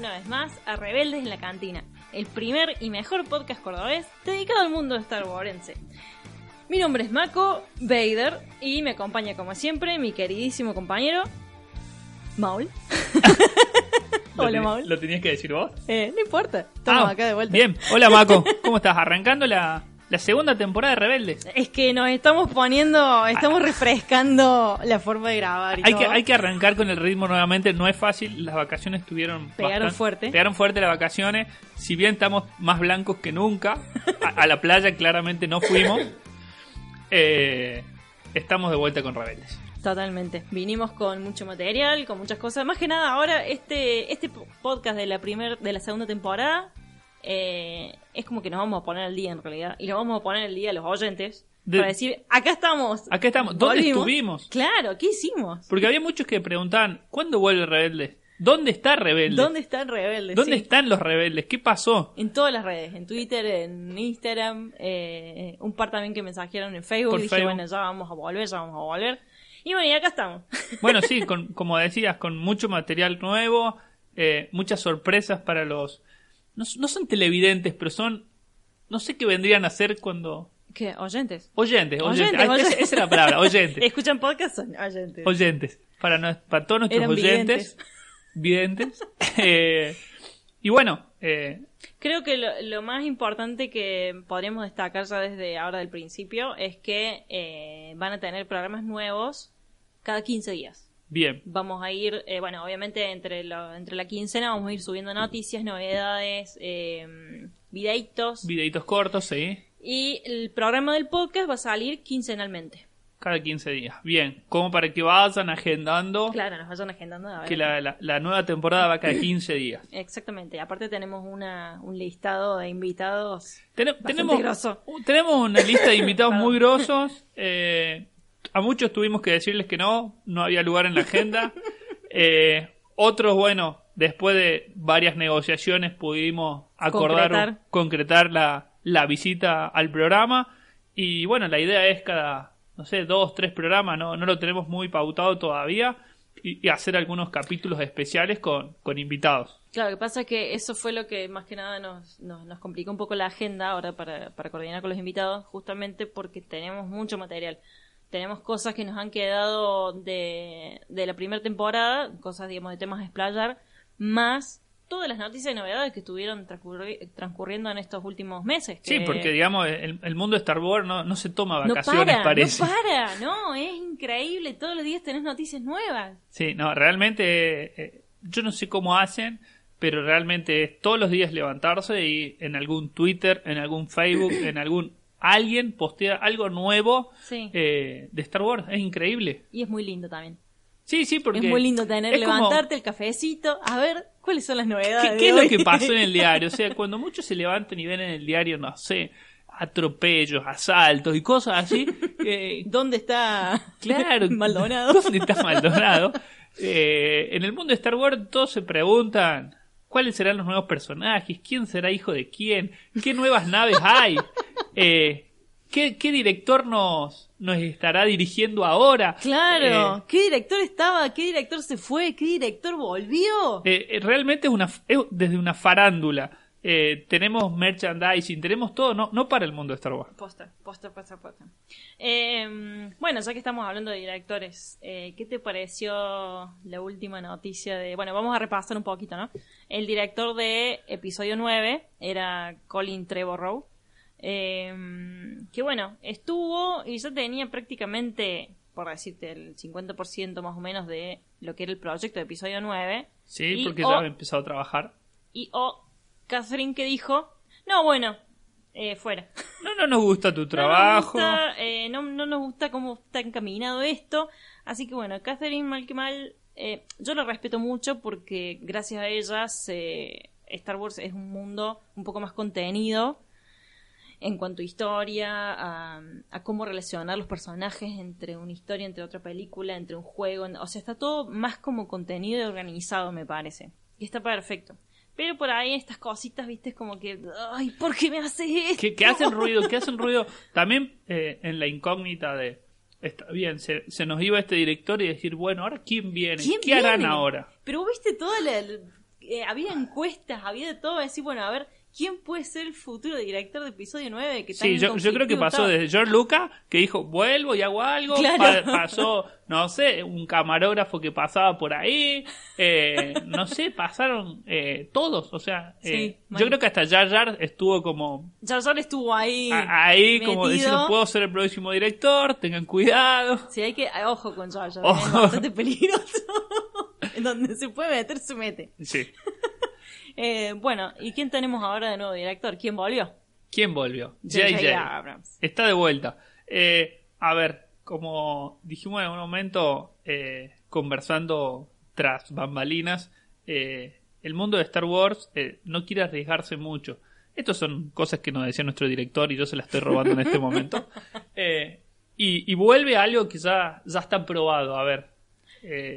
Una vez más a Rebeldes en la Cantina, el primer y mejor podcast cordobés dedicado al mundo de Star Warsense. Mi nombre es Mako Vader y me acompaña como siempre mi queridísimo compañero Maul. ¿Lo Hola Maul. ¿Lo tenías que decir vos? Eh, no importa, estamos Ah, acá de vuelta. Bien, hola Mako, ¿cómo estás? Arrancando la, la segunda temporada de Rebeldes. Es que nos estamos poniendo, estamos refrescando la forma de grabar y Hay que, todo. hay que arrancar con el ritmo nuevamente, no es fácil, las vacaciones estuvieron... Pegaron bastante- fuerte. Pegaron fuerte las vacaciones, si bien estamos más blancos que nunca, a, a la playa claramente no fuimos, eh, estamos de vuelta con Rebeldes. Totalmente. Vinimos con mucho material, con muchas cosas. Más que nada, ahora este, este podcast de la primer, de la segunda temporada eh, es como que nos vamos a poner al día en realidad. Y lo vamos a poner al día a los oyentes. De- Para decir, acá estamos. Acá estamos. ¿Dónde Volvimos. estuvimos? Claro, ¿qué hicimos? Porque había muchos que preguntaban, ¿cuándo vuelve Rebeldes? ¿Dónde está Rebeldes? ¿Dónde están rebeldes? ¿Dónde Sí. están los rebeldes? ¿Qué pasó? En todas las redes, en Twitter, en Instagram, eh, un par también que mensajearon en Facebook. Por y dije, Facebook. bueno, ya vamos a volver, ya vamos a volver. Y bueno, y acá estamos. Bueno, sí, con, como decías, con mucho material nuevo, eh, muchas sorpresas para los... No, no son televidentes, pero son... No sé qué vendrían a ser cuando... ¿Qué? ¿Oyentes? Oyentes, oyentes. Oyentes, Ah, esa- oyentes. Esa es la palabra, oyentes. ¿Escuchan podcast? Son oyentes. oyentes. Para, no- para todos nuestros Eran oyentes. Videntes. Eh, y bueno, eh, Creo que lo, lo más importante que podríamos destacar ya desde ahora del principio es que eh, van a tener programas nuevos cada 15 días. Bien. Vamos a ir, eh, bueno, obviamente entre, lo- entre la quincena vamos a ir subiendo noticias, novedades, eh, videitos. Videitos cortos, sí. y el programa del podcast va a salir quincenalmente. Cada 15 días. Bien. Como para que vayan agendando Claro, nos vayan agendando. a ver. que la, la- la nueva temporada va cada 15 días. Exactamente. Aparte tenemos una, un listado de invitados. Tenemos, grosso. tenemos una lista de invitados muy grosos. eh, a muchos tuvimos que decirles que no, no había lugar en la agenda. Eh, otros, bueno, después de varias negociaciones pudimos acordar, Concretar. concretar la, la visita al programa. Y bueno, la idea es cada, no sé, dos, tres programas, no, no lo tenemos muy pautado todavía. Y, y hacer algunos capítulos especiales con, con invitados. Claro, lo que pasa es que eso fue lo que más que nada nos, nos, nos complicó un poco la agenda ahora para, para coordinar con los invitados, justamente porque tenemos mucho material. Tenemos cosas que nos han quedado de, de la primera temporada, cosas, digamos, de temas a explayar, más todas las noticias y novedades que estuvieron transcurri- transcurriendo en estos últimos meses. Sí, que porque digamos, el, el mundo de Star Wars no, no se toma no vacaciones, para, parece. no para, no, es increíble, todos los días tenés noticias nuevas. Sí, no, realmente eh, yo no sé cómo hacen, pero realmente es todos los días levantarse y en algún Twitter, en algún Facebook, en algún alguien postea algo nuevo Sí. eh, de Star Wars. Es increíble. Y es muy lindo también. Sí, sí, porque es muy lindo tener, como- levantarte el cafecito, a ver cuáles son las novedades. ¿Qué, de es lo que pasó en el diario? O sea, cuando muchos se levantan y ven en el diario, no sé, atropellos, asaltos y cosas así, eh, ¿Dónde está Claro. Maldonado? ¿Dónde está Maldonado? Eh, en el mundo de Star Wars todos se preguntan cuáles serán los nuevos personajes, quién será hijo de quién, qué nuevas naves hay, eh, ¿qué, qué director nos, nos estará dirigiendo ahora. Claro, Eh, ¿qué director estaba? ¿Qué director se fue? ¿Qué director volvió? eh, realmente es una es desde una farándula. Eh, tenemos merchandising, tenemos todo, no, no para el mundo de Star Wars. Posta, posta, posta, posta. Eh, bueno, ya que estamos hablando de directores, eh, ¿qué te pareció la última noticia de... Bueno, vamos a repasar un poquito, ¿no? El director de episodio 9 era Colin Trevorrow. Eh, que bueno, estuvo y ya tenía prácticamente, por decirte, el 50% más o menos de lo que era el proyecto de episodio 9. Sí, y porque o- ya había empezado a trabajar. Y o Catherine que dijo, no, bueno, eh, fuera. No, no nos gusta tu trabajo. No nos, gusta, eh, no, no nos gusta cómo está encaminado esto. Así que bueno, Catherine, mal que mal, eh, yo la respeto mucho porque gracias a ella se- Star Wars es un mundo un poco más contenido en cuanto a historia, a, a cómo relacionar los personajes entre una historia, entre otra película, entre un juego. O sea, está todo más como contenido y organizado, me parece. Y está perfecto. Pero por ahí estas cositas, viste, como que, ay, ¿por qué me haces esto? que, que hacen ruido, que hacen ruido. También eh, en la incógnita de. Está bien, se, se nos iba este director y decir, bueno, ahora quién viene, ¿Quién ¿qué harán ahora? Pero viste toda la- eh, había encuestas, había de todo. Decir, bueno, a ver, ¿quién puede ser el futuro director de episodio 9? Que tan Sí, yo, yo creo que pasó estaba? desde George Lucas, que dijo, vuelvo y hago algo. Claro. Pa- pasó, no sé, un camarógrafo que pasaba por ahí. eh, no sé, pasaron eh, todos. O sea, eh, yo creo que hasta Jar Jar estuvo como Jar Jar estuvo ahí. ahí, como diciendo, puedo ser el próximo director, tengan cuidado. Sí, hay que... ah, Ojo con Jar Jar, es bastante peligroso. en donde se puede meter, se mete. Sí. Eh, bueno, ¿y quién tenemos ahora de nuevo director? ¿Quién volvió? ¿Quién volvió? J.J. Abrams. Está de vuelta. Eh, a ver, como dijimos en un momento, eh, conversando tras bambalinas, eh, el mundo de Star Wars eh, no quiere arriesgarse mucho. Estas son cosas que nos decía nuestro director y yo se las estoy robando en este momento. Y, y vuelve a algo que ya, ya está probado. A ver,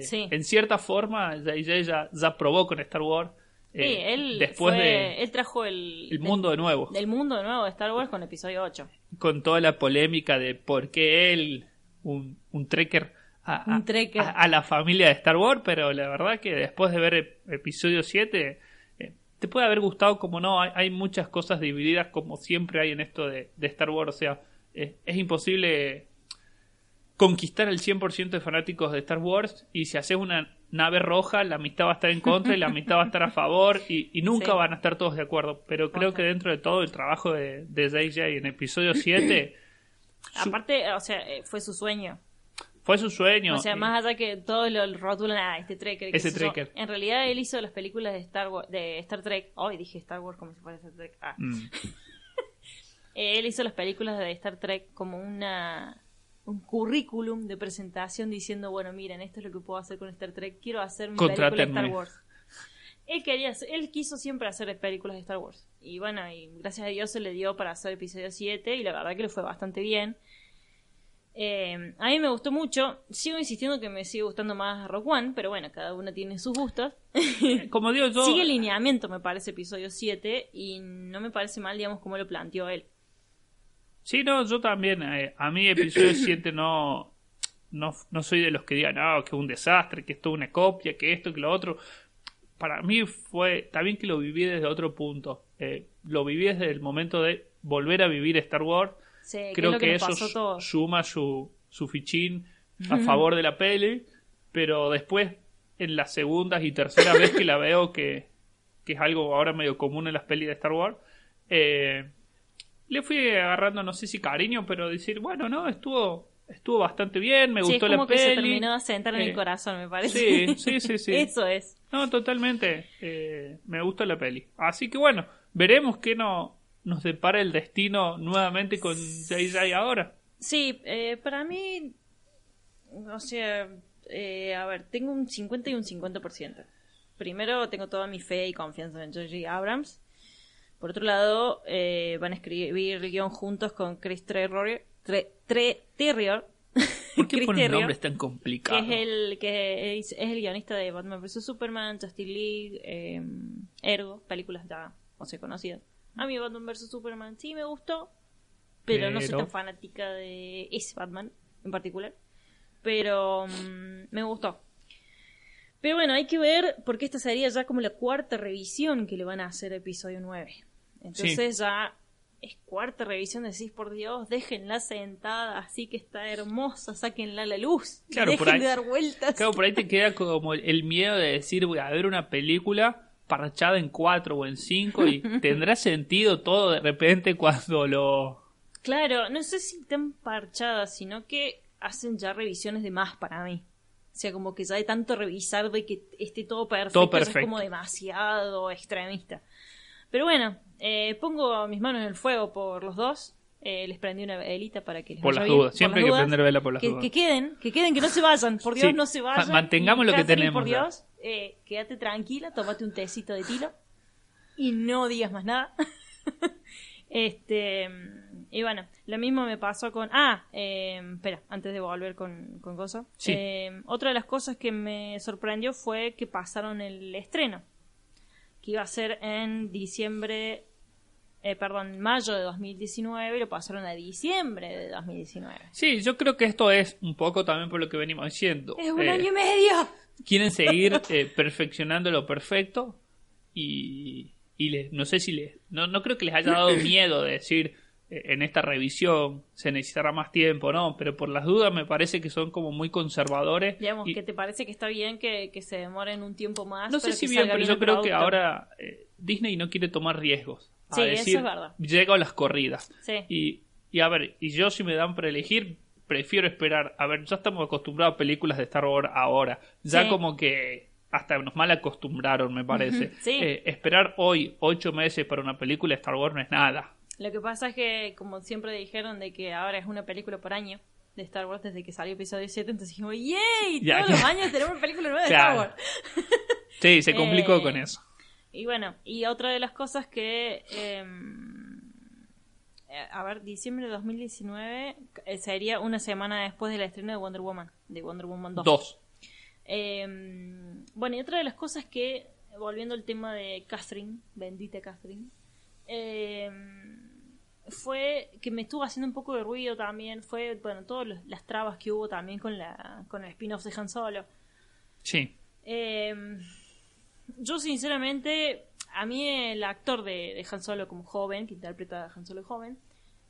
Sí. en cierta forma, JJ ya, ya probó con Star Wars. Eh, sí, él, después fue- de él trajo el, el mundo de nuevo. del mundo de nuevo de Star Wars con episodio 8. con toda la polémica de por qué él, un, un trekker, a, Un trekker. a- a la familia de Star Wars, pero la verdad que después de ver ep- episodio 7, eh, te puede haber gustado como no, hay, hay muchas cosas divididas como siempre hay en esto de, de Star Wars, o sea, eh, es imposible conquistar el 100% de fanáticos de Star Wars y si haces una nave roja, la amistad va a estar en contra y la amistad va a estar a favor y, y nunca Sí. van a estar todos de acuerdo. Pero creo que dentro de todo el trabajo de, de JJ en episodio 7 Su- Aparte, o sea, eh, fue su sueño. fue su sueño. O sea, Y- más allá que todos lo rotulan a este Trekker. Ese Trekker. En realidad, él hizo las películas de Star, Wa- de Star Trek. Hoy dije Star Wars como si fuera Star Trek. Ah. Mm. Eh, Él hizo las películas de Star Trek como una un currículum de presentación diciendo, bueno, miren, esto es lo que puedo hacer con Star Trek, quiero hacer una película de. Star Wars. Él quería, él quiso siempre hacer películas de Star Wars. Y bueno, y gracias a Dios se le dio para hacer episodio 7 y la verdad que le fue bastante bien. Eh, a mí me gustó mucho. Sigo insistiendo que me sigue gustando más Rock One, pero bueno, cada uno tiene sus gustos. Como digo yo, Sigue el lineamiento, me parece, episodio 7 y no me parece mal, digamos, como lo planteó él. Sí, no, yo también. eh, a mí episodio 7 no, no, no soy de los que digan, no, que es un desastre, que esto es una copia, que esto, que lo otro. Para mí fue también que lo viví desde otro punto. Eh, lo viví desde el momento de volver a vivir Star Wars. Sí, Creo lo que, eso suma su, su fichín a favor de la peli, pero después en las segundas y terceras vez que la veo, que, que es algo ahora medio común en las pelis de Star Wars, eh, le fui agarrando, no sé si cariño, pero decir, bueno, no, estuvo estuvo bastante bien, me Sí, gustó es como la que se peli. terminó de sentar en Eh, el corazón, me parece. Sí, sí, sí, sí. Eso es. No, totalmente. eh, me gustó la peli. Así que bueno, veremos qué no, nos depara el destino nuevamente con JJ ahora. Sí, eh, para mí, o sea, eh, a ver, tengo un 50 y un 50%. Primero, tengo toda mi fe y confianza en J.J. Abrams. Por otro lado, eh, van a escribir el guion juntos con Chris Terrier. Tre- Tre- Terrier. ¿Por qué Chris ponen Terrier, nombres tan que complicados? es el que es, es el guionista de Batman vs Superman, Justice League, eh, Ergo, películas ya, o sea, conocidas. A mí Batman vs Superman sí me gustó, pero, no soy tan fanática de ese Batman en particular. Pero mm, me gustó. Pero bueno, hay que ver porque esta sería ya como la cuarta revisión que le van a hacer a episodio 9. Entonces ya es cuarta revisión, decís por Dios, déjenla sentada, así que está hermosa, sáquenla a la luz. Claro, dejen por ahí- de dar vueltas. Claro, por ahí te queda como el- miedo de decir, voy a ver una película parchada en cuatro o en cinco y tendrá sentido todo de repente cuando lo... Claro, no sé si tan parchadas, sino que hacen ya revisiones de más para mí. O sea, como que ya de tanto revisar de que esté todo perfecto, Todo ya es perfecto. como demasiado extremista. Pero bueno, eh, pongo mis manos en el fuego por los dos. Eh, les prendí una velita para que les Por las bien, dudas. Siempre hay las que dudas. prender vela por las que, dudas. que queden, que queden, que no se vayan. Por Dios, Sí. no se vayan. Ma- mantengamos lo que Catherine, tenemos, Por. Dios, eh, quédate tranquila, tómate un tecito de tilo y no digas más nada. este y bueno, lo mismo me pasó con ah, eh, espera, antes de volver con con Gozo. Sí. Eh, otra de las cosas que me sorprendió fue que pasaron el estreno, que iba a ser en diciembre, eh, perdón, mayo de 2019 y lo pasaron a diciembre de 2019. Sí, yo creo que esto es un poco también por lo que venimos diciendo. Es un Eh, año y medio. quieren seguir eh, perfeccionando lo perfecto y, y les- no sé si les no, no creo que les haya dado miedo de decir en esta revisión se necesitará más tiempo no pero por las dudas me parece que son como muy conservadores Digamos, y- que te parece que está bien que, que se demoren un tiempo más. no sé si bien pero bien yo creo que ahora eh, Disney no quiere tomar riesgos a Sí, eso es verdad. llego a las corridas Sí. y, y a ver y yo si me dan para elegir prefiero esperar a ver ya estamos acostumbrados a películas de Star Wars ahora ya Sí. como que hasta nos mal acostumbraron me parece sí. Eh, esperar hoy ocho meses para una película de Star Wars no es nada Lo que pasa es que, como siempre dijeron, de que ahora es una película por año de Star Wars desde que salió episodio 7, entonces dijimos, ¡yay! Ya, Todos los años tenemos una película nueva de Claro. Star Wars. sí se complicó Eh, con eso Y bueno, y otra de las cosas que... eh, eh, a ver, diciembre de 2019 eh, sería una semana después del estreno de Wonder Woman, de Wonder Woman 2. dos Eh, bueno, y otra de las cosas que, volviendo al tema de Catherine, bendita Catherine, eh, fue que me estuvo haciendo un poco de ruido también, fue, bueno, todas los- las trabas que hubo también con, la, con el spin-off de Han Solo. sí Eh, yo sinceramente, a mí el actor de, de Han Solo como joven, que interpreta a Han Solo joven,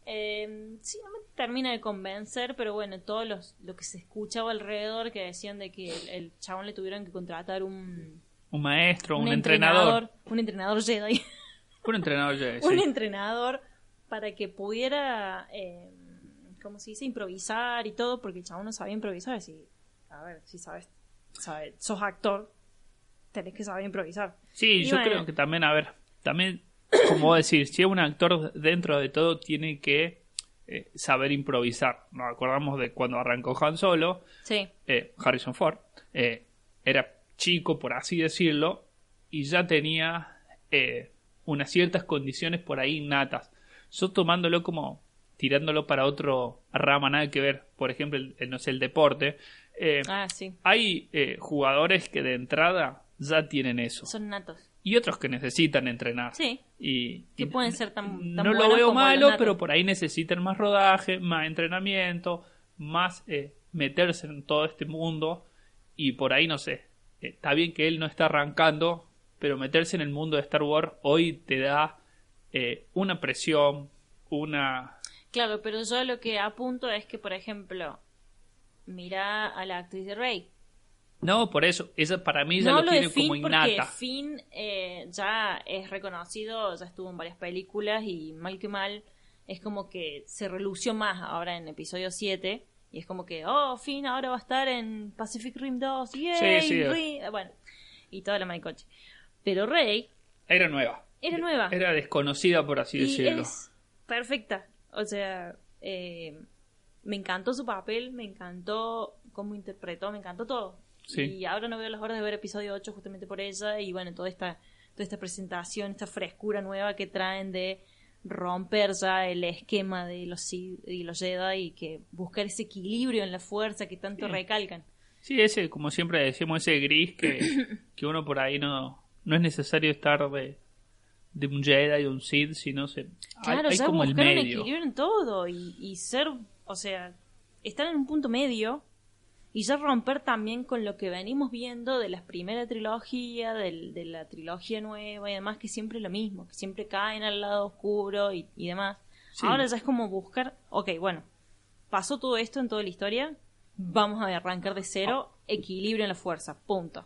eh, sí, no me termina de convencer, pero bueno, todo los, lo que se escuchaba alrededor que decían de que el, el chabón le tuvieron que contratar un, un maestro un, entrenador, un entrenador Jedi, un entrenador sí. un entrenador para que pudiera, eh, ¿cómo se dice? Improvisar y todo, porque el chabón no sabía improvisar. Si, a ver, si sabes, sabes, sos actor, tenés que saber improvisar. Sí, Y yo bueno. creo que también, a ver, también, como decís, si es un actor dentro de todo, tiene que eh, saber improvisar. Nos acordamos de cuando arrancó Han Solo, Sí, eh, Harrison Ford, eh, era chico, por así decirlo, y ya tenía unas ciertas condiciones por ahí innatas. Yo tomándolo como tirándolo para otro rama, nada que ver, por ejemplo, el, el, no sé, el deporte. eh, ah, sí, hay eh, jugadores que de entrada ya tienen eso son natos. y otros que necesitan entrenar. Sí, Y, Que y pueden ser tan- tan No lo veo malo, pero por ahí necesitan más rodaje, más entrenamiento, más eh, meterse en todo este mundo. Y por ahí, no sé, está bien que él no está arrancando, pero meterse en el mundo de Star Wars hoy te da eh, una presión, una... claro, pero yo lo que apunto es que, por ejemplo, mira a la actriz de Rey. No, por eso, esa para mí ya no lo de tiene Finn como porque innata. Finn eh, ya es reconocido, ya estuvo en varias películas y mal que mal es como que se relució más ahora en episodio 7 y es como que, oh, Finn ahora va a estar en Pacific Rim 2, yay, Sí, sí. Rim", bueno, y toda la maricoche. Pero Rey Era nueva. Era nueva. Era desconocida, por así y decirlo. es perfecta. O sea, eh, me encantó su papel, me encantó cómo interpretó, me encantó todo. Sí. Y ahora no veo las horas de ver episodio 8 justamente por ella y bueno, toda esta, toda esta presentación, esta frescura nueva que traen de romper ya el esquema de los y los Jedi y que buscar ese equilibrio en la fuerza que tanto Sí. recalcan. Sí, ese, como siempre decimos, ese gris que, que uno por ahí no, no es necesario estar de, de un Jedi y un Sith, sino se, hay- Claro, hay, ya como el medio. equilibrio en todo y, y ser, o sea, estar en un punto medio y ya romper también con lo que venimos viendo de la primera trilogía, del- de la trilogía nueva y demás, que siempre es lo mismo, que siempre caen al lado oscuro y, y demás. Sí. Ahora ya es como buscar, ok, bueno, pasó todo esto en toda la historia, vamos a arrancar de cero, equilibrio en la fuerza, punto.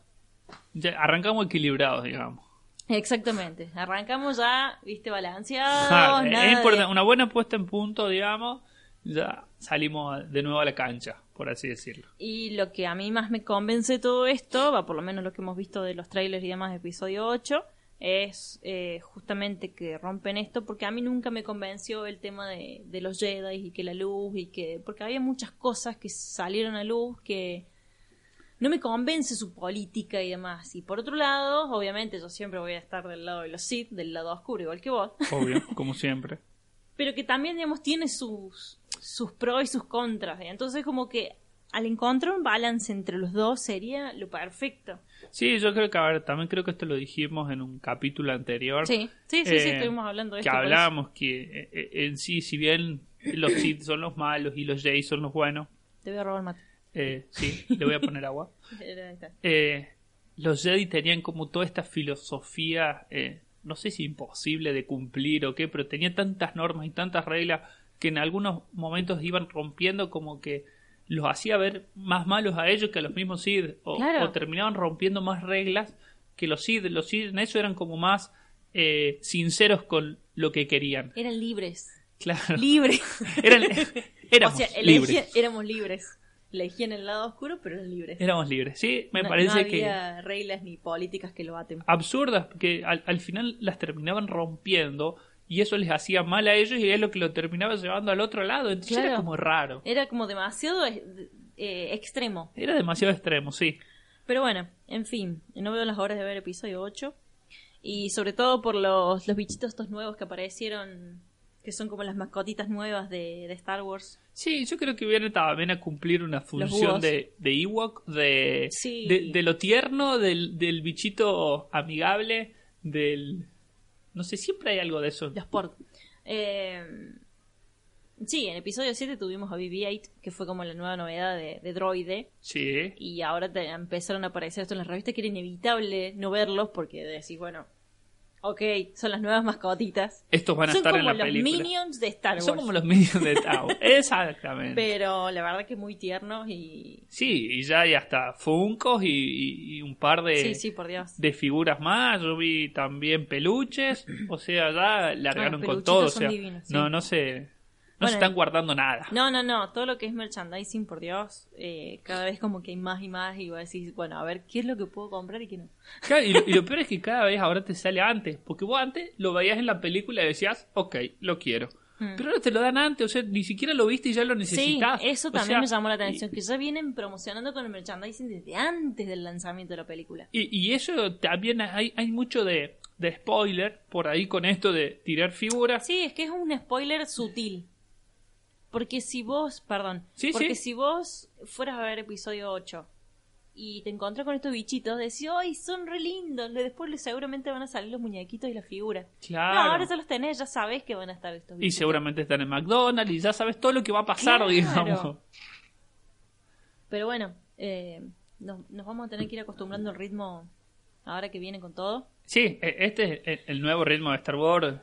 Ya arrancamos equilibrados, digamos. Exactamente, arrancamos ya, viste, balanceados, Claro, nada es de- una buena puesta en punto, digamos, ya salimos de nuevo a la cancha. por así decirlo. Y lo que a mí más me convence de todo esto, va por lo menos lo que hemos visto de los trailers y demás de episodio 8, es eh, justamente que rompen esto, porque a mí nunca me convenció el tema de, de los Jedi y que la luz y que... Porque había muchas cosas que salieron a luz que no me convence su política y demás. Y por otro lado, obviamente yo siempre voy a estar del lado de los Sith, del lado oscuro, igual que vos. Obvio, como siempre. Pero que también, digamos, tiene sus, sus pros y sus contras. ¿eh? Entonces, como que al encontrar un balance entre los dos sería lo perfecto. Sí, yo creo que, a ver, también creo que esto lo dijimos en un capítulo anterior. Sí, sí, sí, sí Eh, estuvimos hablando de que esto. eso. hablábamos que eh, eh, en sí, si bien los Sith son los malos y los Jedi son los buenos, Te voy a robar mate. Eh, sí, le voy a poner agua. Eh, los Jedi tenían como toda esta filosofía, eh, no sé si imposible de cumplir o qué, pero tenía tantas normas y tantas reglas que en algunos momentos iban rompiendo como que los hacía ver más malos a ellos que a los mismos Sith, o, Claro. o terminaban rompiendo más reglas que los Sith. Los Sith en eso eran como más eh, sinceros con lo que querían. Eran libres. Claro. Libres. Eran, éramos o sea, libres. éramos libres. Elegían el lado oscuro, pero eran libres. Éramos libres. Sí, me No- parece no que... había reglas ni políticas que lo aten. absurdas que al, al final las terminaban rompiendo y eso les hacía mal a ellos y es lo que lo terminaba llevando al otro lado. Entonces era como raro. Era como demasiado eh, eh, extremo. Era demasiado extremo, sí. Pero bueno, en fin, no veo las horas de ver episodio 8. Y sobre todo por los, los bichitos estos nuevos que aparecieron, que son como las mascotitas nuevas de, de Star Wars. Sí, yo creo que viene también a cumplir una función de, de Ewok, de, Sí. de, de lo tierno, del, del bichito amigable, del... No sé, siempre hay algo de eso. Los port. Eh, sí, en episodio 7 tuvimos a BB-8, que fue como la nueva novedad de, de Droide. Sí, Y ahora te- empezaron a aparecer esto en las revistas que era inevitable no verlos porque decís, bueno, ok, son las nuevas mascotitas. estos van a son estar como en la los película. minions de Star Wars. Son como los minions de Tau. Exactamente. Pero la verdad que muy tiernos y... Sí, y ya hay hasta Funkos y, un par de, Sí, sí, por Dios. de figuras más. Yo vi también peluches. O sea, ya largaron los con todo. O son sea, divinos, sí. no, no no Bueno, se están guardando nada. No, no, no, todo lo que es merchandising, por Dios, eh, cada vez como que hay más y más y vos decís, bueno, a ver, ¿qué es lo que puedo comprar y qué no? Claro, y, lo, y lo peor es que cada vez ahora te sale antes. Porque vos antes lo veías en la película y decías, ok, lo quiero. Hmm. Pero ahora te lo dan antes. O sea, ni siquiera lo viste y ya lo Sí, necesitas. eso O también sea, me llamó la y- atención, que ya vienen promocionando con el merchandising desde antes del lanzamiento de la película. Y, y eso también hay, hay mucho de, de spoiler por ahí con esto de tirar figuras. Sí, es que es un spoiler sutil. Porque si vos, perdón, Sí, porque sí. si vos fueras a ver episodio 8 y te encontrás con estos bichitos, decís, ¡ay, son re lindos! Después seguramente van a salir los muñequitos y las figuras. Claro. No, ahora ya los tenés, ya sabés que van a estar estos Y bichitos. seguramente están en McDonald's y ya sabes todo lo que va a pasar, Claro. digamos. Pero bueno, eh, nos, nos vamos a tener que ir acostumbrando al ritmo ahora que viene con todo. Sí, e- este es el- nuevo ritmo de Star Wars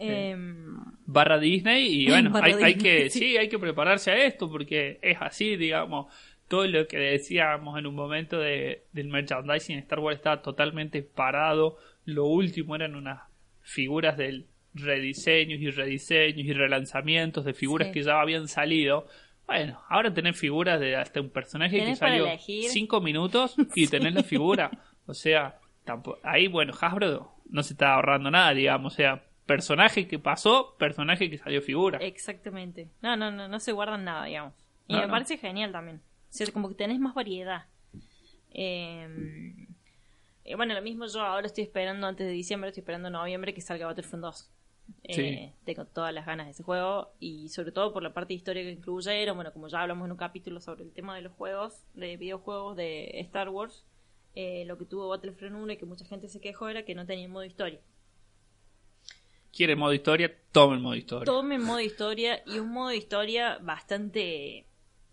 Em, barra Disney y bueno, hay, que sí. sí, hay que prepararse a esto porque es así, digamos. Todo lo que decíamos en un momento de, del merchandising Star Wars estaba totalmente parado. Lo último eran unas figuras del rediseños y rediseños y relanzamientos de figuras Sí. que ya habían salido. Bueno, ahora tenés figuras de hasta un personaje que salió cinco minutos y tenés la figura. O sea, tampo- ahí, bueno, Hasbro no se está ahorrando nada, digamos. O sea, personaje que pasó, personaje que salió figura. Exactamente. No, no, no, no se guardan nada, digamos. Y No, me no. parece genial también. O sea, como que tenés más variedad. Eh, eh, bueno, lo mismo yo ahora estoy esperando antes de diciembre, estoy esperando noviembre que salga Battlefront 2. Eh, Sí. Tengo todas las ganas de ese juego y sobre todo por la parte de historia que incluyeron, bueno, como ya hablamos en un capítulo sobre el tema de los juegos, de videojuegos de Star Wars, eh, lo que tuvo Battlefront 1 y que mucha gente se quejó era que no tenía modo historia. Quiere modo historia, toma el modo historia. Tome modo historia y un modo historia bastante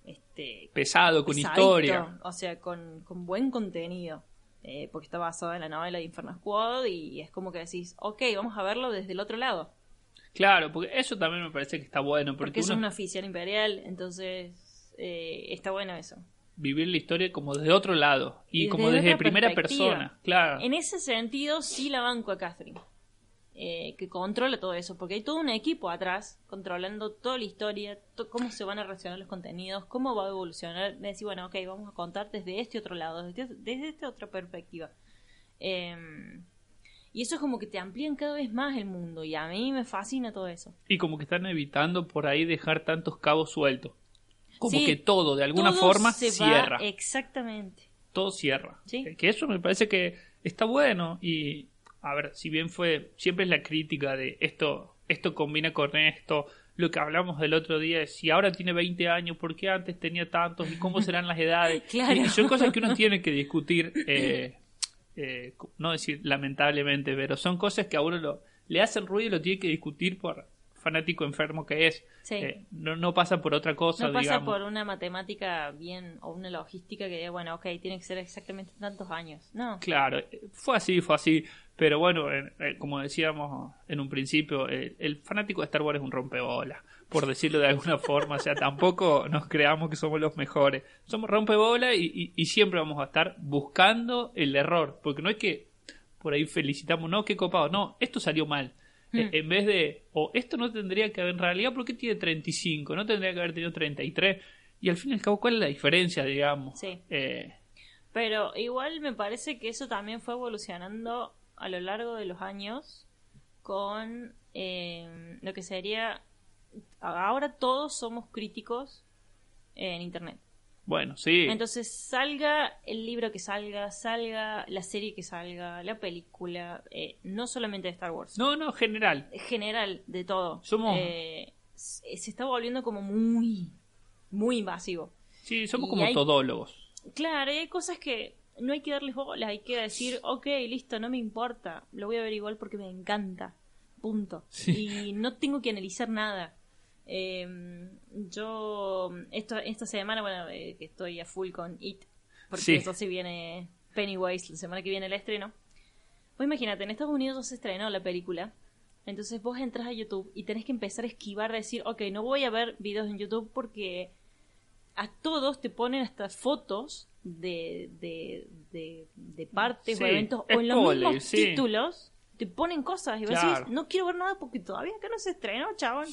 este Pesado, con pesadito, historia. o sea con, con buen contenido eh, porque está basado en la novela de Inferno Squad y es como que decís ok vamos a verlo desde el otro lado Claro, porque eso también me parece que está bueno. Porque, porque es uno un oficial imperial entonces eh, está bueno eso vivir la historia como desde otro lado. Y, como desde primera persona. Claro. en ese sentido sí la banco a Catherine eh, que controla todo eso, porque hay todo un equipo atrás controlando toda la historia, to- cómo se van a reaccionar los contenidos, cómo va a evolucionar. De decir, bueno, ok, vamos a contar desde este otro lado, desde, desde esta otra perspectiva. Em, y eso es como que te amplían cada vez más el mundo, y a mí me fascina todo eso. Y como que están evitando por ahí dejar tantos cabos sueltos. Como Sí, que todo, de alguna Todo forma, se va- cierra. Exactamente. todo cierra. Sí. Que eso me parece que está bueno y a ver, si bien fue siempre es la crítica de esto esto combina con esto, lo que hablamos del otro día es si ahora tiene 20 años, ¿por qué antes tenía tantos y cómo serán las edades? Claro. Y son cosas que uno tiene que discutir eh, eh, no decir lamentablemente, pero son cosas que a uno lo, le hacen ruido y lo tiene que discutir por fanático enfermo que es. Sí. Eh, no, no pasa por otra cosa, No pasa digamos. por una matemática bien o una logística que diga, bueno, ok, tiene que ser exactamente tantos años. No. Claro, eh, fue así, fue así. Pero bueno, eh, eh, como decíamos en un principio, el fanático de Star Wars es un rompebolas, por decirlo de alguna forma. O sea, tampoco nos creamos que somos los mejores. Somos rompebolas y, y, y siempre vamos a estar buscando el error. Porque no es que por ahí felicitamos, no, qué copado. No, esto salió mal. Eh, en vez de, o esto no tendría que haber, en realidad, ¿por qué tiene 35? No tendría que haber tenido 33. Y al fin y al cabo, ¿cuál es la diferencia, digamos? Sí. Eh, Pero igual me parece que eso también fue evolucionando a lo largo de los años con eh, lo que sería... Ahora todos somos críticos en Internet. Bueno, sí. Entonces salga el libro que salga, salga la serie que salga, la película, eh, no solamente de Star Wars. No, no, general. general de todo. Somos- Eh, se está volviendo como muy, muy invasivo. Sí, somos Y como hay- todólogos. Claro, hay cosas que no hay que darles bolas, hay que decir, ok, listo, no me importa, lo voy a ver igual porque me encanta, punto. Sí. Y no tengo que analizar nada. Eh, yo, esto, esta semana, bueno, eh, que estoy a full con It, porque Sí. eso sí viene Pennywise, la semana que viene el estreno. Pues imagínate, en Estados Unidos ya se estrenó la película. Entonces vos entras a YouTube y tenés que empezar a esquivar, a decir, ok, no voy a ver videos en YouTube porque a todos te ponen hasta fotos de, de, de, de partes Sí, o eventos o en los spoiler, mismos sí. títulos te ponen cosas y vos Claro. decís, no quiero ver nada porque todavía acá no se estrenó, chabón.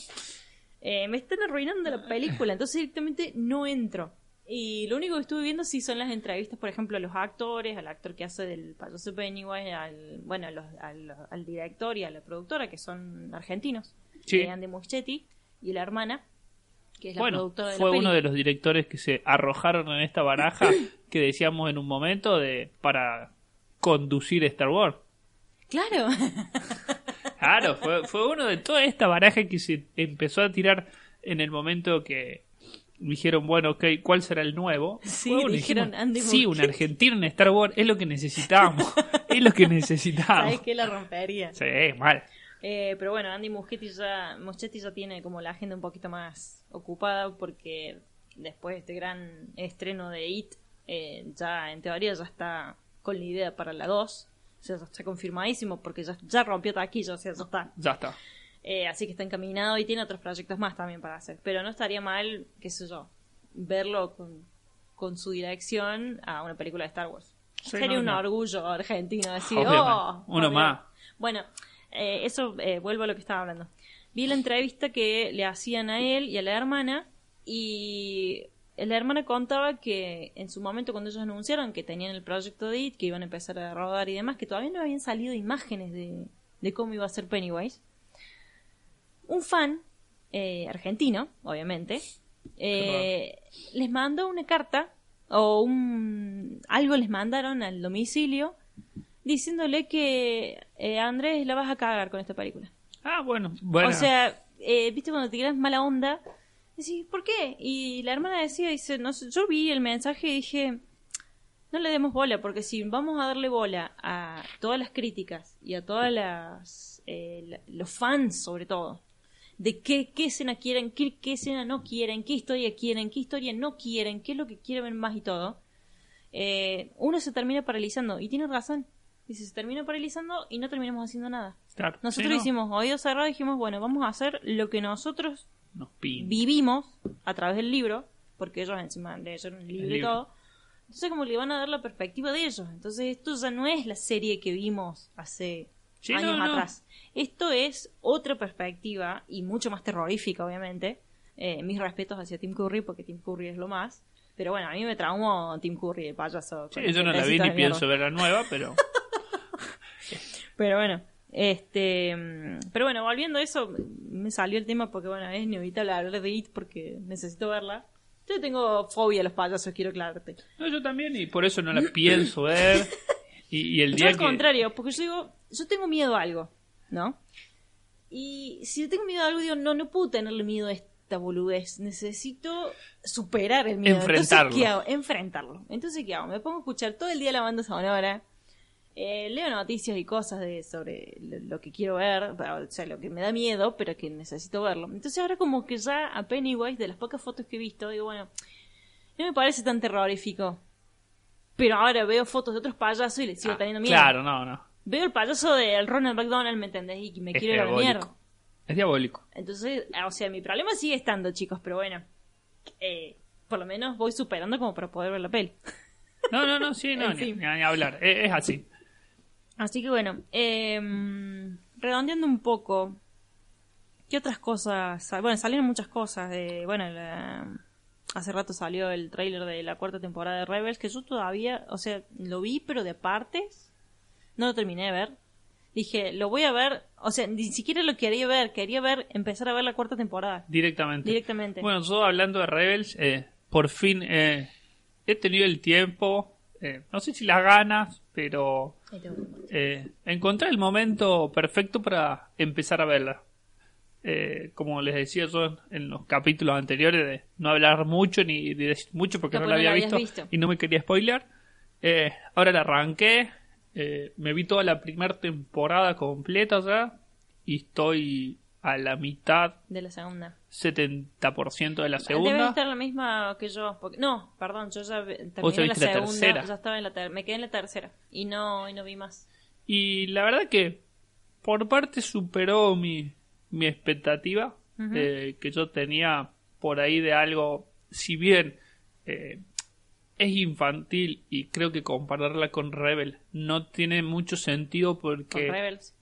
Eh, me están arruinando la película, entonces directamente no entro. Y lo único que estuve viendo sí son las entrevistas, por ejemplo, a los actores, al actor que hace del payaso Pennywise, al, bueno, a los- al, al director y a la productora, que son argentinos, Sí. eh, Andy Muschietti, y la hermana, que es la Bueno, productora de fue la uno de los directores que se arrojaron en esta baraja que decíamos en un momento de para conducir Star Wars. Claro, Claro, fue, fue uno de toda esta baraja que se empezó a tirar en el momento que dijeron, bueno, ok, ¿cuál será el nuevo? Sí, dijeron, dijimos, Andy sí, un argentino en Star Wars es lo que necesitábamos. es lo que necesitábamos. sabes que la rompería. Sí, mal. Eh, pero bueno, Andy Muschietti ya, Muschietti ya tiene como la agenda un poquito más ocupada porque después de este gran estreno de It, eh, ya en teoría ya está con la idea para la 2. O sea, ya está confirmadísimo porque ya, ya rompió taquilla, o sea, ya está. Ya está. Eh, así que está encaminado y tiene otros proyectos más también para hacer. Pero no estaría mal, qué sé yo, verlo con, con su dirección a una película de Star Wars. Sí, Sería no, un no. orgullo argentino decir, Obviamente. oh, Uno por Dios". más. Bueno, eh, eso eh, vuelvo a lo que estaba hablando. Vi la entrevista que le hacían a él y a la hermana y la hermana contaba que en su momento cuando ellos anunciaron que tenían el proyecto de IT, que iban a empezar a rodar y demás, que todavía no habían salido imágenes de, de cómo iba a ser Pennywise, un fan eh, argentino, obviamente, eh, les mandó una carta o un algo les mandaron al domicilio diciéndole que eh, Andrés la vas a cagar con esta película. Ah, bueno. bueno. O sea, eh, viste cuando te tiras mala onda, decís, ¿por qué? Y la hermana decía, dice, no yo vi el mensaje y dije, no le demos bola, porque si vamos a darle bola a todas las críticas y a todas las eh, la- los fans sobre todo, de qué, qué escena quieren, qué, qué escena no quieren, qué historia quieren, qué historia no quieren, qué es lo que quieren ver más y todo, eh, uno se termina paralizando, y tiene razón. Dice, se termina paralizando y no terminamos haciendo nada. Claro. Nosotros Sí, no. hicimos oídos cerrados y dijimos, bueno, vamos a hacer lo que nosotros Nos vivimos a través del libro, porque ellos encima leyeron el libro El y libro. todo. Entonces como le van a dar la perspectiva de ellos. Entonces esto ya no es la serie que vimos hace Sí, años no, no. atrás. Esto es otra perspectiva y mucho más terrorífica, obviamente. Eh, mis respetos hacia Tim Curry, porque Tim Curry es lo más. Pero bueno, a mí me traumó Tim Curry, el payaso. Sí, yo no la vi ni de pienso ver la nueva, pero Pero bueno, este. Pero bueno, volviendo a eso, me salió el tema porque, bueno, es inevitable hablar de It porque necesito verla. Yo tengo fobia a los payasos, quiero aclararte. no, yo también y por eso no la pienso ver. Y, y el Yo día al que contrario, porque yo digo, yo tengo miedo a algo, ¿no? Y si yo tengo miedo a algo, digo, no, no puedo tenerle miedo a esta boludez. Necesito superar el miedo. Enfrentarlo. Entonces, ¿qué hago? Enfrentarlo. Entonces, ¿qué hago? Me pongo a escuchar todo el día la banda sonora. Eh, leo noticias y cosas de sobre lo, lo que quiero ver, o sea, lo que me da miedo, pero que necesito verlo. Entonces ahora como que ya a Pennywise, de las pocas fotos que he visto, digo, bueno, no me parece tan terrorífico. Pero ahora veo fotos de otros payasos y les sigo Ah, teniendo miedo. Claro, no, no. Veo el payaso del Ronald McDonald, ¿me entendés? Y me Es quiero ir a la mierda. Es diabólico. Entonces, o sea, mi problema sigue estando, chicos, pero bueno. eh, por lo menos voy superando como para poder ver la peli. No, no, no, sí, no, ni, hablar. Es, es así. Así que bueno, eh, redondeando un poco, ¿qué otras cosas? Bueno, salieron muchas cosas. De, bueno, la- hace rato salió el tráiler de la cuarta temporada de Rebels, que yo todavía, o sea, lo vi, pero de partes. No lo terminé de ver. Dije, lo voy a ver, o sea, ni siquiera lo quería ver, quería ver, empezar a ver la cuarta temporada. Directamente. Directamente. Bueno, yo hablando de Rebels, eh, por fin eh, he tenido el tiempo, eh, no sé si las ganas, pero eh, encontré el momento perfecto para empezar a verla. Eh, como les decía yo en los capítulos anteriores, de no hablar mucho ni de decir mucho porque No, no, la había visto, y no me quería spoilear. Eh, ahora la arranqué, me vi toda la primera temporada completa ya y estoy a la mitad De la segunda. 70% de la Debe segunda. estar la misma que yo. Porque, no, perdón, yo ya terminé la tercera. ya estaba en la ter- me quedé en la tercera. Y no, y no vi más. Y la verdad que por parte superó mi, mi expectativa Ujú. eh, que yo tenía por ahí de algo, si bien eh, es infantil y creo que compararla con Rebel no tiene mucho sentido Con porque Rebels.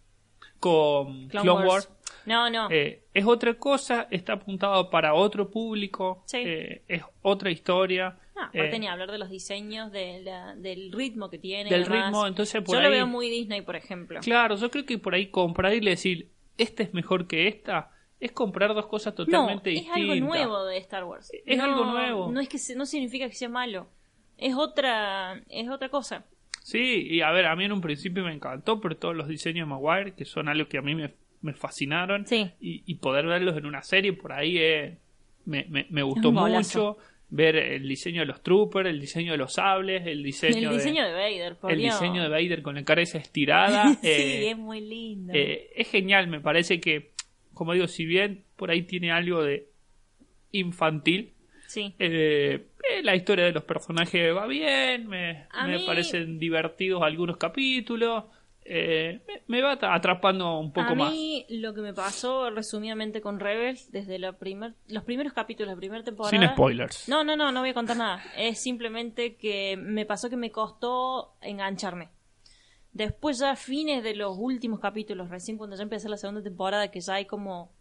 Con Clone, Clone, Wars. Wars No, no. eh, es otra cosa, está apuntado para otro público, Sí. eh, es otra historia. No, aparte eh, ni hablar de los diseños, de la- del ritmo que tiene. del ritmo, entonces por Yo ahí... lo veo muy Disney, por ejemplo. Claro, yo creo que por ahí comprar y decir, esta es mejor que esta, es comprar dos cosas No, totalmente es distintas. algo nuevo de Star Wars. Es No- algo nuevo. No es que se- no significa que sea malo. Es otra, es otra cosa. Sí, y a ver, a mí en un principio me encantó, pero todos los diseños de Maguire, que son algo que a mí me, me fascinaron, Sí. y, y poder verlos en una serie por ahí eh, me, me, me gustó mucho. Ver el diseño de los troopers, el diseño de los sables, el diseño, el diseño de, de, Vader, por el Dios. diseño de Vader con la cara esa estirada. sí, eh, es muy lindo. Eh, es genial, me parece que, como digo, si bien por ahí tiene algo de infantil, sí. eh, eh, la historia de los personajes va bien, me, A me mí- parecen divertidos algunos capítulos, eh, me, me va atrapando un poco a más. mí lo que me pasó resumidamente con Rebels desde la primer, los primeros capítulos de la primera temporada. Sin spoilers. No, no, no, no voy a contar nada. Es simplemente que me pasó que me costó engancharme. Después ya a fines de los últimos capítulos, recién cuando ya empecé la segunda temporada, que ya hay como...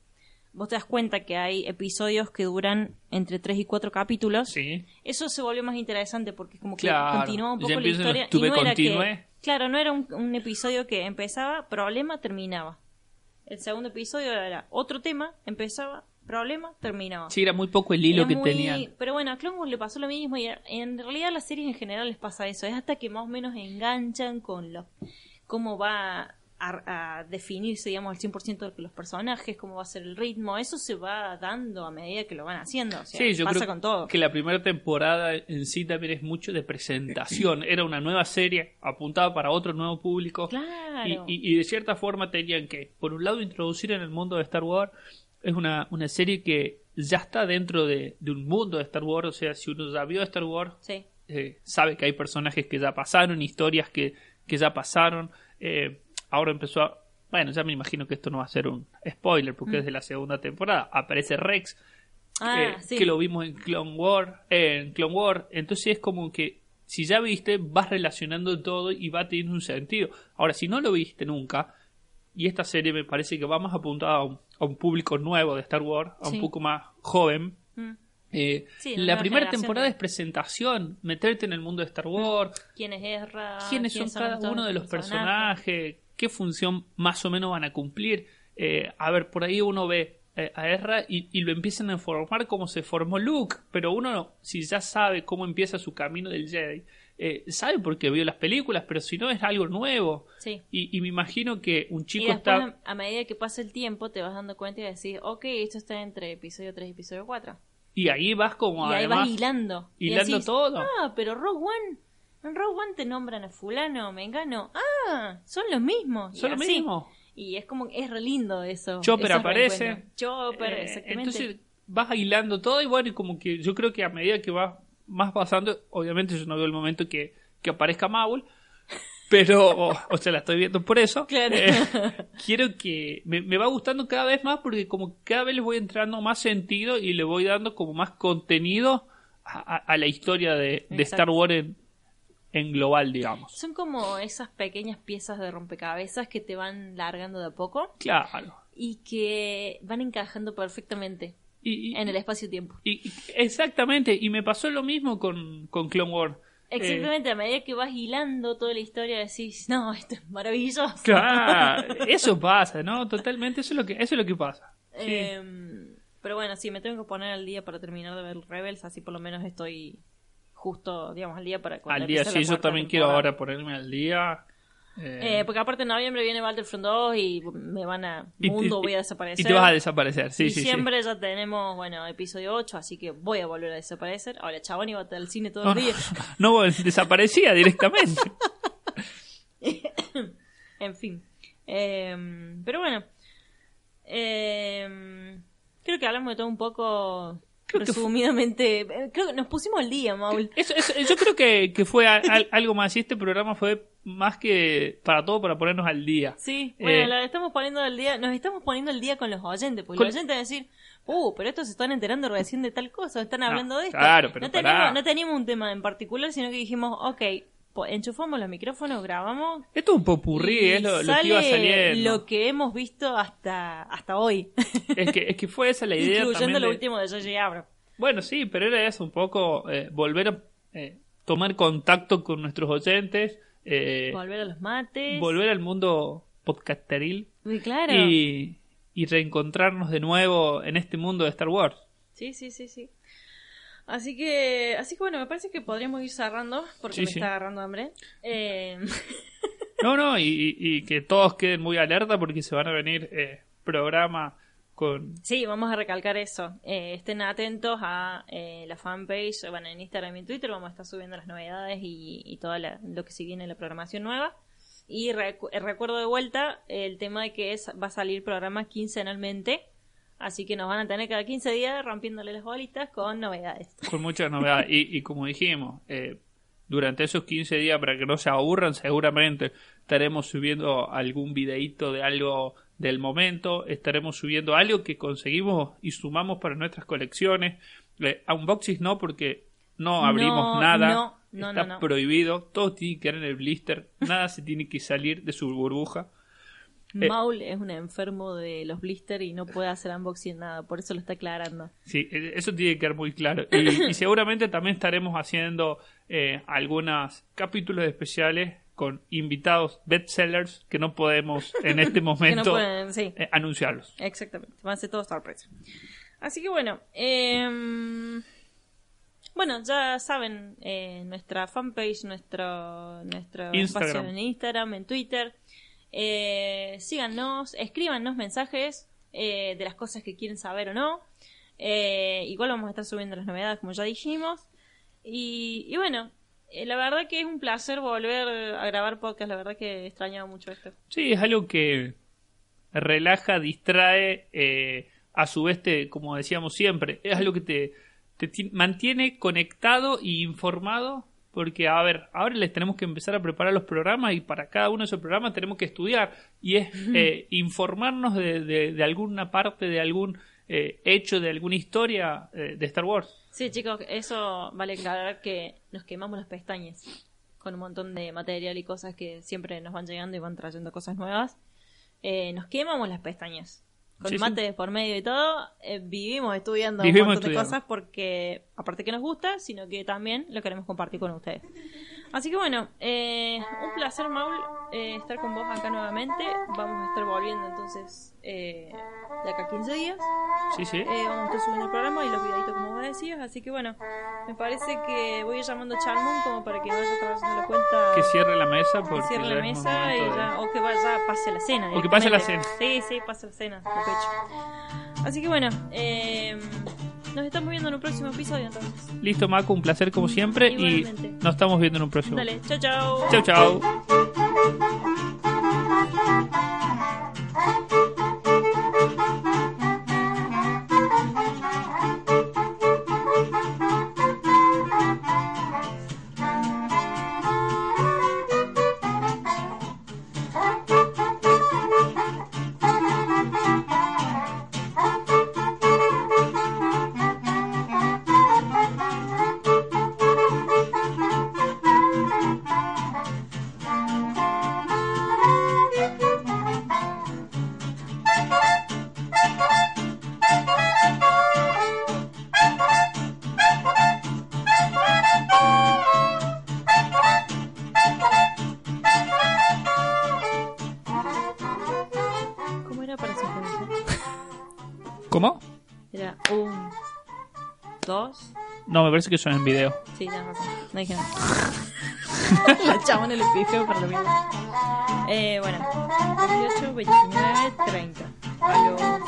Vos te das cuenta que hay episodios que duran entre 3 y 4 capítulos. Sí. Eso se volvió más interesante porque como que Claro, continuaba un ya poco la los historia. y no era que, claro, no era un, un episodio que empezaba, problema, terminaba. El segundo episodio era otro tema, empezaba, problema, terminaba. Sí, era muy poco el hilo Era que muy- tenían. Pero bueno, a Clone Wars le pasó lo mismo y en realidad a las series en general les pasa eso. Es hasta que más o menos enganchan con lo, cómo va a, a definirse, digamos, al 100% de los personajes, cómo va a ser el ritmo. Eso se va dando a medida que lo van haciendo. O sea, Sí, yo pasa creo con todo. que la primera temporada en sí también es mucho de presentación. Era una nueva serie apuntada para otro nuevo público. Claro. Y, y- y de cierta forma tenían que, por un lado, introducir en el mundo de Star Wars. Es una, una serie que ya está dentro de, de un mundo de Star Wars. O sea, si uno ya vio Star Wars, Sí. eh, sabe que hay personajes que ya pasaron, historias que, que ya pasaron. Eh, ahora empezó a. Bueno, ya me imagino que esto no va a ser un spoiler porque es de la segunda temporada. Aparece Rex, Mm. Ah, eh, sí. que lo vimos en Clone War, eh, en Clone War. Entonces es como que si ya viste, vas relacionando todo y va teniendo un sentido. Ahora, si no lo viste nunca, y esta serie me parece que va más apuntada a un, a un público nuevo de Star Wars, a un poco más joven. Mm. Eh, Sí, la primera temporada de- es presentación, meterte en el mundo de Star Wars, ¿Quién es quiénes son cada uno de los personajes, qué función más o menos van a cumplir. Eh, a ver, por ahí uno ve eh, a Ezra y, y lo empiezan a formar como se formó Luke, pero uno, no- si ya sabe cómo empieza su camino del Jedi, eh, sabe porque vio las películas, pero si no es algo nuevo. Sí. Y, y me imagino que un Y chico después, está... a medida que pasa el tiempo, te vas dando cuenta y decís, ok, esto está entre episodio 3 y episodio 4. Y ahí vas como y ahí vas hilando. Y hilando decís, todo. Ah, pero Rogue One. En Rogue One te nombran a fulano, mengano. Ah, son los mismos. Son lo así. mismo. Y es como, es re lindo eso. Chopper aparece. Chopper, Eh, exactamente. Entonces vas hilando todo y bueno, y como que yo creo que a medida que va más pasando, obviamente yo no veo el momento que, que aparezca Maul, pero, o, o sea, la estoy viendo por eso. Claro. Eh, quiero que me, me va gustando cada vez más porque como cada vez le voy entrando más sentido y le voy dando como más contenido a, a- a la historia de. Star Wars en, en global, digamos. Son como esas pequeñas piezas de rompecabezas que te van largando de a poco Claro. y que van encajando perfectamente Y, y- en el espacio-tiempo. y- exactamente, y me pasó lo mismo con, con Clone Wars. Eh, Exactamente, a medida que vas hilando toda la historia decís, no, esto es maravilloso. Claro, eso pasa, ¿no? Totalmente, eso es lo que, eso es lo que pasa. Sí. Em, pero bueno, sí, me tengo que poner al día para terminar de ver Rebels, así por lo menos estoy justo, digamos, al día para cuando al día, sí, yo también quiero ahora ponerme al día. eh, Eh, porque aparte en noviembre viene Battlefront 2 y me van a... y- Mundo y- voy a desaparecer. Y te vas a desaparecer, sí, sí, sí. Diciembre ya tenemos, bueno, episodio 8, así que voy a volver a desaparecer. Ahora, chabón iba al cine todo No, el no, día. no, desaparecía directamente. En fin. Em, pero bueno. Em, creo que hablamos de todo un poco Creo que resumidamente. Eh, Creo que nos pusimos al día, Maul. Eso, eso- yo creo que, que fue a- algo más, y este programa fue más que para todo, para ponernos al día. Sí, bueno, Eh, la estamos poniendo al día, nos estamos poniendo al día con los oyentes, porque Con- los oyentes van a decir, uh, pero estos se están enterando recién de tal cosa, están hablando de esto. claro, pero no, teníamos, no teníamos un tema en particular, sino que dijimos, ok, enchufamos los micrófonos, grabamos. Esto es un popurrí, es lo, lo que iba saliendo. lo que hemos visto hasta, hasta hoy, Es, que, es que fue esa la idea incluyendo lo de- último de J.J. Abrams. Bueno, sí, pero era eso, un poco eh, volver a eh, tomar contacto con nuestros oyentes, eh, Volver a los mates. volver al mundo podcasteril Uy, claro. y, y reencontrarnos de nuevo en este mundo de Star Wars. Sí, sí, sí, sí. Así que, así que bueno, me parece que podríamos ir cerrando porque Sí, me sí. está agarrando hambre. Eh, No, no, y, y- que todos queden muy alerta porque se van a venir eh, programas con... sí, vamos a recalcar eso. Eh, estén atentos a eh, la fanpage, bueno, en Instagram y en Twitter vamos a estar subiendo las novedades y, y todo lo que se viene en la programación nueva. Y recu- recuerdo de vuelta el tema de que es, va a salir programa quincenalmente. Así que nos van a tener cada 15 días rompiéndole las bolitas con novedades. con muchas novedades. Y, y como dijimos, eh, durante esos 15 días, para que no se aburran, seguramente estaremos subiendo algún videíto de algo del momento, estaremos subiendo algo que conseguimos y sumamos para nuestras colecciones. Eh, unboxings no, porque no abrimos No, nada. no, no, Está prohibido, todo tiene que quedar en el blister, nada se tiene que salir de su burbuja. Eh. Maul es un enfermo de los blisters y no puede hacer unboxing nada, por eso lo está aclarando. Sí, eh, eso tiene que quedar muy claro. Y, y seguramente también estaremos haciendo eh, algunos capítulos especiales con invitados bestsellers que no podemos en este no momento pueden, sí, eh, anunciarlos. exactamente. Van a ser todos sorpresa. Así que bueno, em, bueno, ya saben, eh, nuestra fanpage, nuestro, nuestro Instagram. en Instagram, en Twitter. Eh, síganos, escríbanos mensajes eh, de las cosas que quieren saber o no. Eh, igual vamos a estar subiendo las novedades, como ya dijimos. Y, bueno, eh, la verdad que es un placer volver a grabar podcast. La verdad que extrañaba mucho esto. Sí, es algo que relaja, distrae, a su vez, te, como decíamos siempre, es algo que te, te ti- mantiene conectado y informado. Porque, a ver, ahora les tenemos que empezar a preparar los programas y para cada uno de esos programas tenemos que estudiar. Y es eh, informarnos de, de- de alguna parte, de algún eh, hecho, de alguna historia eh, de Star Wars. Sí, chicos, eso vale aclarar que nos quemamos las pestañas con un montón de material y cosas que siempre nos van llegando y van trayendo cosas nuevas. eh, nos quemamos las pestañas. Con Sí, sí. mate de por medio y todo, eh, vivimos estudiando Vivimos un montón de cosas porque, aparte que nos gusta, sino que también lo queremos compartir con ustedes. Así que bueno, eh, un placer, Maul, eh, estar con vos acá nuevamente. Vamos a estar volviendo entonces eh, de acá a 15 días. Sí, sí. Eh, vamos a estar subiendo el programa y los videitos como vos decías. Así que bueno, me parece que voy a ir llamando a Charmon como para que vaya trabajando la cuenta. Que cierre la mesa porque que cierre la es mesa y de- ya- o que vaya, pase la cena. O que pase la directamente. Sí, sí, pase la cena, de pecho. Así que bueno, eh, nos estamos viendo en un próximo episodio entonces. Listo, Maco, un placer como siempre Igualmente. y nos estamos viendo en un próximo. Dale, chao, chao. Chau, chau. Parece que son en video. sí, ya razón. No dije nada. La chabón el pifeo para lo mismo. Eh, bueno, 28, 29, 30. A los